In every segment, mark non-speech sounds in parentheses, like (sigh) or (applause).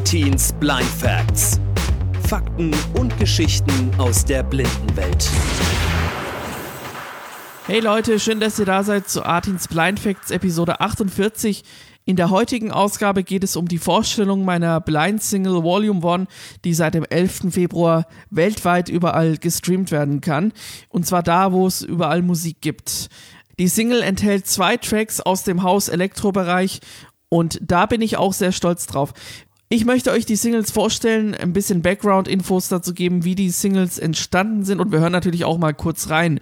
Artins Blind Facts. Fakten und Geschichten aus der Blindenwelt. Hey Leute, schön, dass ihr da seid zu Artins Blind Facts Episode 48. In der heutigen Ausgabe geht es um die Vorstellung meiner Blind Single Volume 1, die seit dem 11. Februar weltweit überall gestreamt werden kann. Und zwar da, wo es überall Musik gibt. Die Single enthält zwei Tracks aus dem Haus-Elektro-Bereich und da bin ich auch sehr stolz drauf. Ich möchte euch die Singles vorstellen, ein bisschen Background-Infos dazu geben, wie die Singles entstanden sind und wir hören natürlich auch mal kurz rein.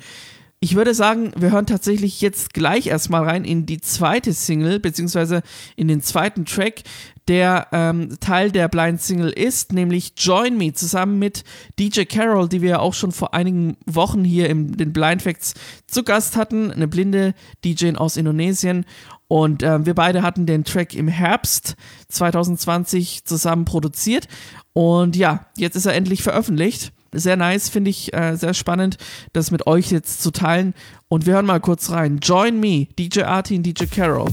Ich würde sagen, wir hören tatsächlich jetzt gleich erstmal rein in die zweite Single, beziehungsweise in den zweiten Track, der ähm, Teil der Blind Single ist, nämlich Join Me, zusammen mit DJ Carol, die wir auch schon vor einigen Wochen hier in den Blind Facts zu Gast hatten, eine blinde DJ aus Indonesien. Und äh, wir beide hatten den Track im Herbst 2020 zusammen produziert. Und ja, jetzt ist er endlich veröffentlicht sehr nice, finde ich äh, sehr spannend, das mit euch jetzt zu teilen. Und wir hören mal kurz rein. Join me, DJ Artin, DJ Carol.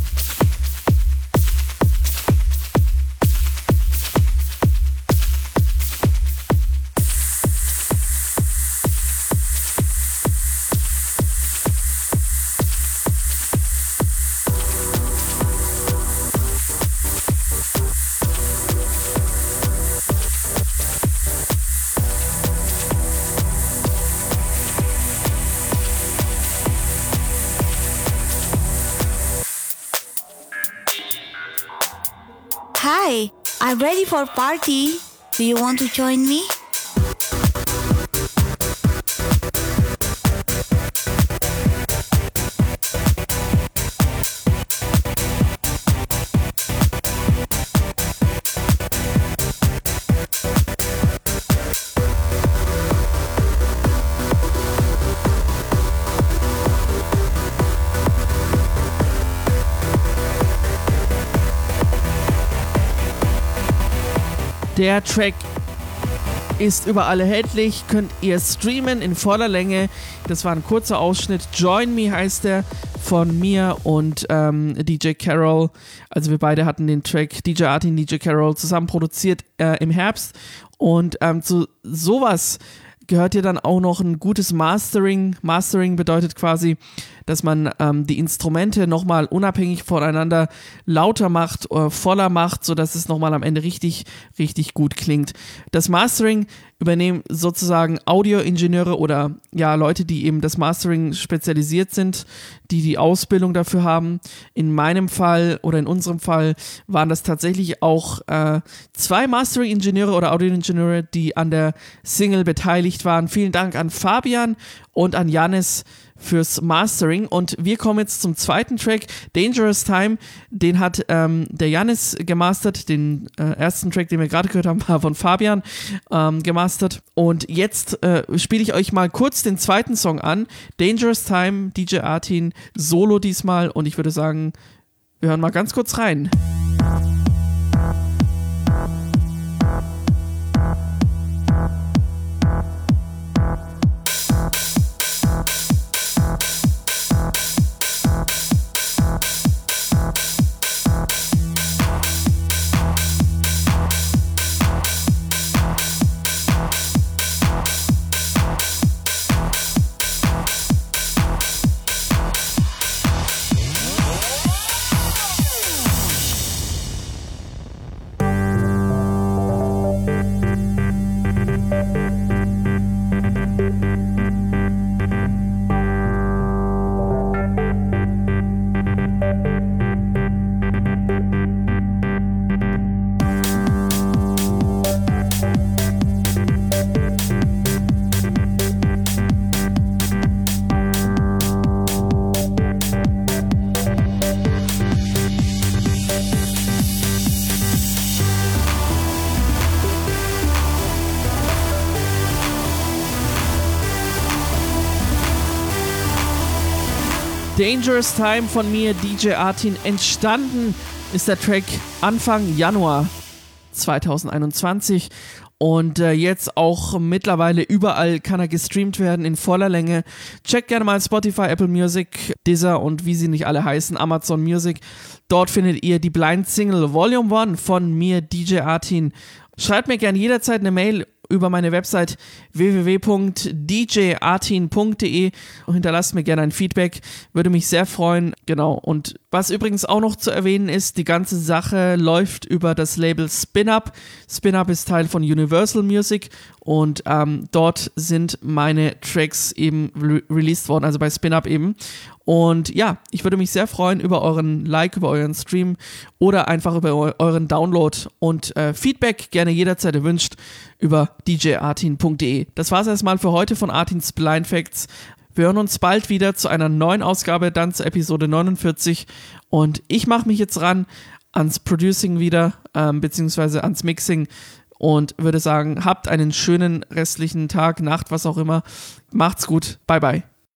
Hi, I'm ready for party. Do you want to join me? Der Track ist überall erhältlich, könnt ihr streamen in voller Länge. Das war ein kurzer Ausschnitt. Join Me heißt der von mir und ähm, DJ Carol. Also wir beide hatten den Track DJ Artin, DJ Carol zusammen produziert äh, im Herbst. Und ähm, zu sowas gehört ja dann auch noch ein gutes Mastering. Mastering bedeutet quasi, dass man ähm, die Instrumente nochmal unabhängig voneinander lauter macht, oder voller macht, sodass es nochmal am Ende richtig, richtig gut klingt. Das Mastering übernehmen sozusagen Audioingenieure oder ja Leute, die eben das Mastering spezialisiert sind, die die Ausbildung dafür haben. In meinem Fall oder in unserem Fall waren das tatsächlich auch äh, zwei Mastering-Ingenieure oder Audioingenieure, die an der Single beteiligt waren. Vielen Dank an Fabian und an Janis fürs Mastering. Und wir kommen jetzt zum zweiten Track, Dangerous Time. Den hat ähm, der Janis gemastert. Den äh, ersten Track, den wir gerade gehört haben, (laughs) war von Fabian ähm, gemastert. Und jetzt äh, spiele ich euch mal kurz den zweiten Song an. Dangerous Time, DJ Artin, Solo diesmal. Und ich würde sagen, wir hören mal ganz kurz rein. Dangerous Time von mir, DJ Artin. Entstanden ist der Track Anfang Januar 2021. Und äh, jetzt auch mittlerweile überall kann er gestreamt werden in voller Länge. Checkt gerne mal Spotify, Apple Music, Deezer und wie sie nicht alle heißen, Amazon Music. Dort findet ihr die Blind Single Volume 1 von mir, DJ Artin. Schreibt mir gerne jederzeit eine Mail über meine Website www.djartin.de und hinterlasst mir gerne ein Feedback. Würde mich sehr freuen. Genau. Und was übrigens auch noch zu erwähnen ist, die ganze Sache läuft über das Label SpinUp. SpinUp ist Teil von Universal Music und ähm, dort sind meine Tracks eben re released worden, also bei SpinUp eben. Und ja, ich würde mich sehr freuen über euren Like, über euren Stream oder einfach über euren Download und äh, Feedback gerne jederzeit erwünscht über djartin.de. Das war es erstmal für heute von Artins Blind Facts. Wir hören uns bald wieder zu einer neuen Ausgabe, dann zur Episode 49. Und ich mache mich jetzt ran ans Producing wieder, ähm, beziehungsweise ans Mixing und würde sagen, habt einen schönen restlichen Tag, Nacht, was auch immer. Macht's gut. Bye, bye.